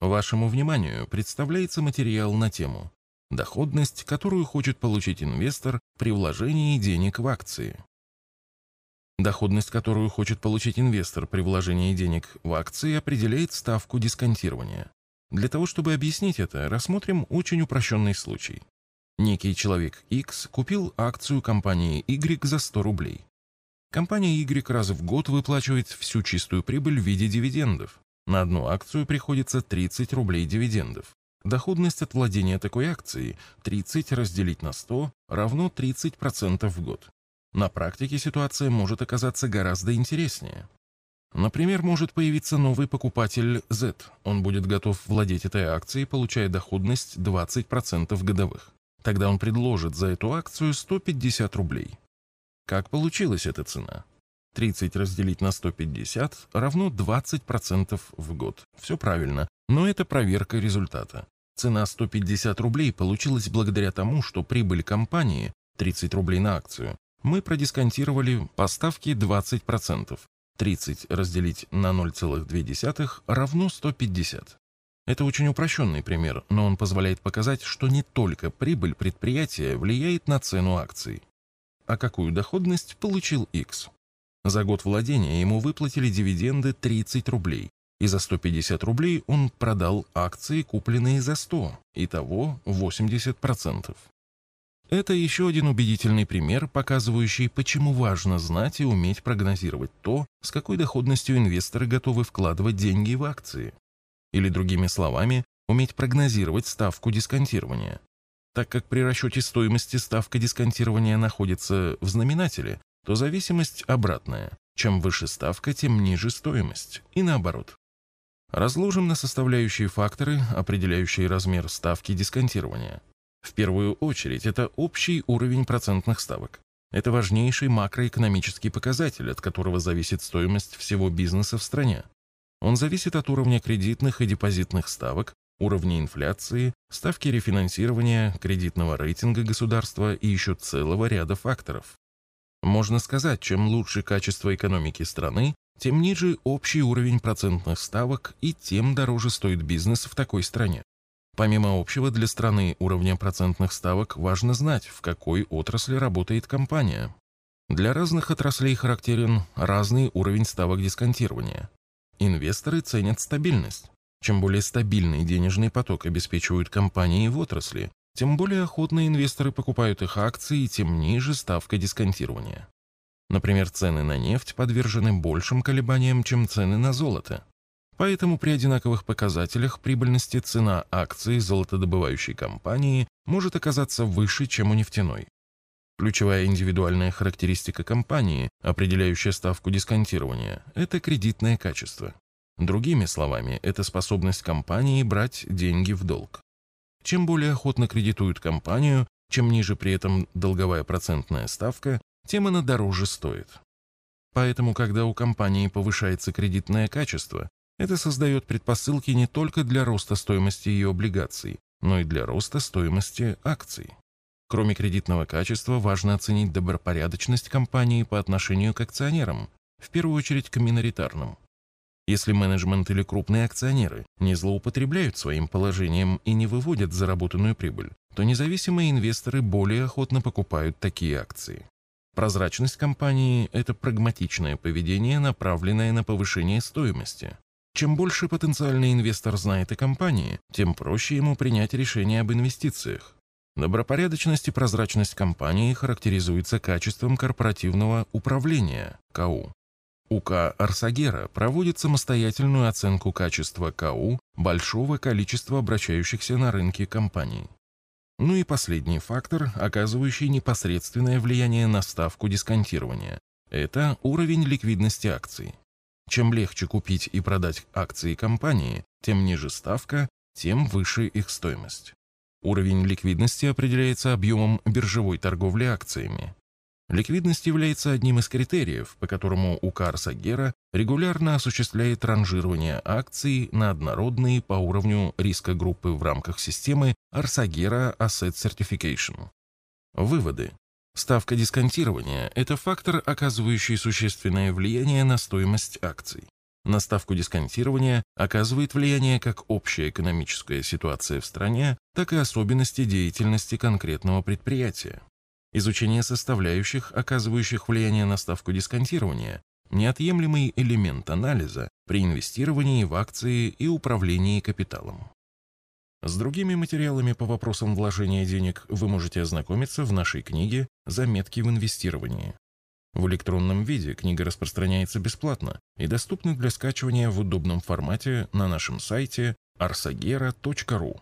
Вашему вниманию представляется материал на тему «Доходность, которую хочет получить инвестор при вложении денег в акции». Доходность, которую хочет получить инвестор при вложении денег в акции, определяет ставку дисконтирования. Для того, чтобы объяснить это, рассмотрим очень упрощенный случай. Некий человек X купил акцию компании Y за 100 рублей. Компания Y раз в год выплачивает всю чистую прибыль в виде дивидендов. На одну акцию приходится 30 рублей дивидендов. Доходность от владения такой акцией 30 разделить на 100 равно 30% в год. На практике ситуация может оказаться гораздо интереснее. Например, может появиться новый покупатель Z. Он будет готов владеть этой акцией, получая доходность 20% годовых. Тогда он предложит за эту акцию 150 рублей. Как получилась эта цена? 30 разделить на 150 равно 20% в год. Все правильно, но это проверка результата. Цена 150 рублей получилась благодаря тому, что прибыль компании 30 рублей на акцию мы продисконтировали по ставке 20%. 30 разделить на 0,2 равно 150. Это очень упрощенный пример, но он позволяет показать, что не только прибыль предприятия влияет на цену акций. А какую доходность получил X? За год владения ему выплатили дивиденды 30 рублей, и за 150 рублей он продал акции, купленные за 100, итого 80%. Это еще один убедительный пример, показывающий, почему важно знать и уметь прогнозировать то, с какой доходностью инвесторы готовы вкладывать деньги в акции. Или другими словами, уметь прогнозировать ставку дисконтирования. Так как при расчете стоимости ставка дисконтирования находится в знаменателе, то зависимость обратная. Чем выше ставка, тем ниже стоимость. И наоборот. Разложим на составляющие факторы, определяющие размер ставки дисконтирования. В первую очередь, это общий уровень процентных ставок. Это важнейший макроэкономический показатель, от которого зависит стоимость всего бизнеса в стране. Он зависит от уровня кредитных и депозитных ставок, уровня инфляции, ставки рефинансирования, кредитного рейтинга государства и еще целого ряда факторов. Можно сказать, чем лучше качество экономики страны, тем ниже общий уровень процентных ставок и тем дороже стоит бизнес в такой стране. Помимо общего для страны уровня процентных ставок, важно знать, в какой отрасли работает компания. Для разных отраслей характерен разный уровень ставок дисконтирования. Инвесторы ценят стабильность. Чем более стабильный денежный поток обеспечивают компании в отрасли, тем более охотно инвесторы покупают их акции тем ниже ставка дисконтирования. Например, цены на нефть подвержены большим колебаниям, чем цены на золото. Поэтому при одинаковых показателях прибыльности цена акций золотодобывающей компании может оказаться выше, чем у нефтяной. Ключевая индивидуальная характеристика компании, определяющая ставку дисконтирования, это кредитное качество. Другими словами, это способность компании брать деньги в долг. Чем более охотно кредитуют компанию, чем ниже при этом долговая процентная ставка, тем она дороже стоит. Поэтому, когда у компании повышается кредитное качество, это создает предпосылки не только для роста стоимости ее облигаций, но и для роста стоимости акций. Кроме кредитного качества, важно оценить добропорядочность компании по отношению к акционерам, в первую очередь к миноритарным. Если менеджмент или крупные акционеры не злоупотребляют своим положением и не выводят заработанную прибыль, то независимые инвесторы более охотно покупают такие акции. Прозрачность компании – это прагматичное поведение, направленное на повышение стоимости. Чем больше потенциальный инвестор знает о компании, тем проще ему принять решение об инвестициях. Добропорядочность и прозрачность компании характеризуются качеством корпоративного управления КУ. УК Арсагера проводит самостоятельную оценку качества КУ большого количества обращающихся на рынке компаний. Ну и последний фактор, оказывающий непосредственное влияние на ставку дисконтирования – это уровень ликвидности акций. Чем легче купить и продать акции компании, тем ниже ставка, тем выше их стоимость. Уровень ликвидности определяется объемом биржевой торговли акциями. Ликвидность является одним из критериев, по которому УК Арсагера регулярно осуществляет ранжирование акций на однородные по уровню риска группы в рамках системы Арсагера Asset Certification. Выводы. Ставка дисконтирования – это фактор, оказывающий существенное влияние на стоимость акций. на ставку дисконтирования оказывает влияние как общая экономическая ситуация в стране, так и особенности деятельности конкретного предприятия. Изучение составляющих, оказывающих влияние на ставку дисконтирования, неотъемлемый элемент анализа при инвестировании в акции и управлении капиталом. С другими материалами по вопросам вложения денег вы можете ознакомиться в нашей книге «Заметки в инвестировании». В электронном виде книга распространяется бесплатно и доступна для скачивания в удобном формате на нашем сайте arsagera.ru.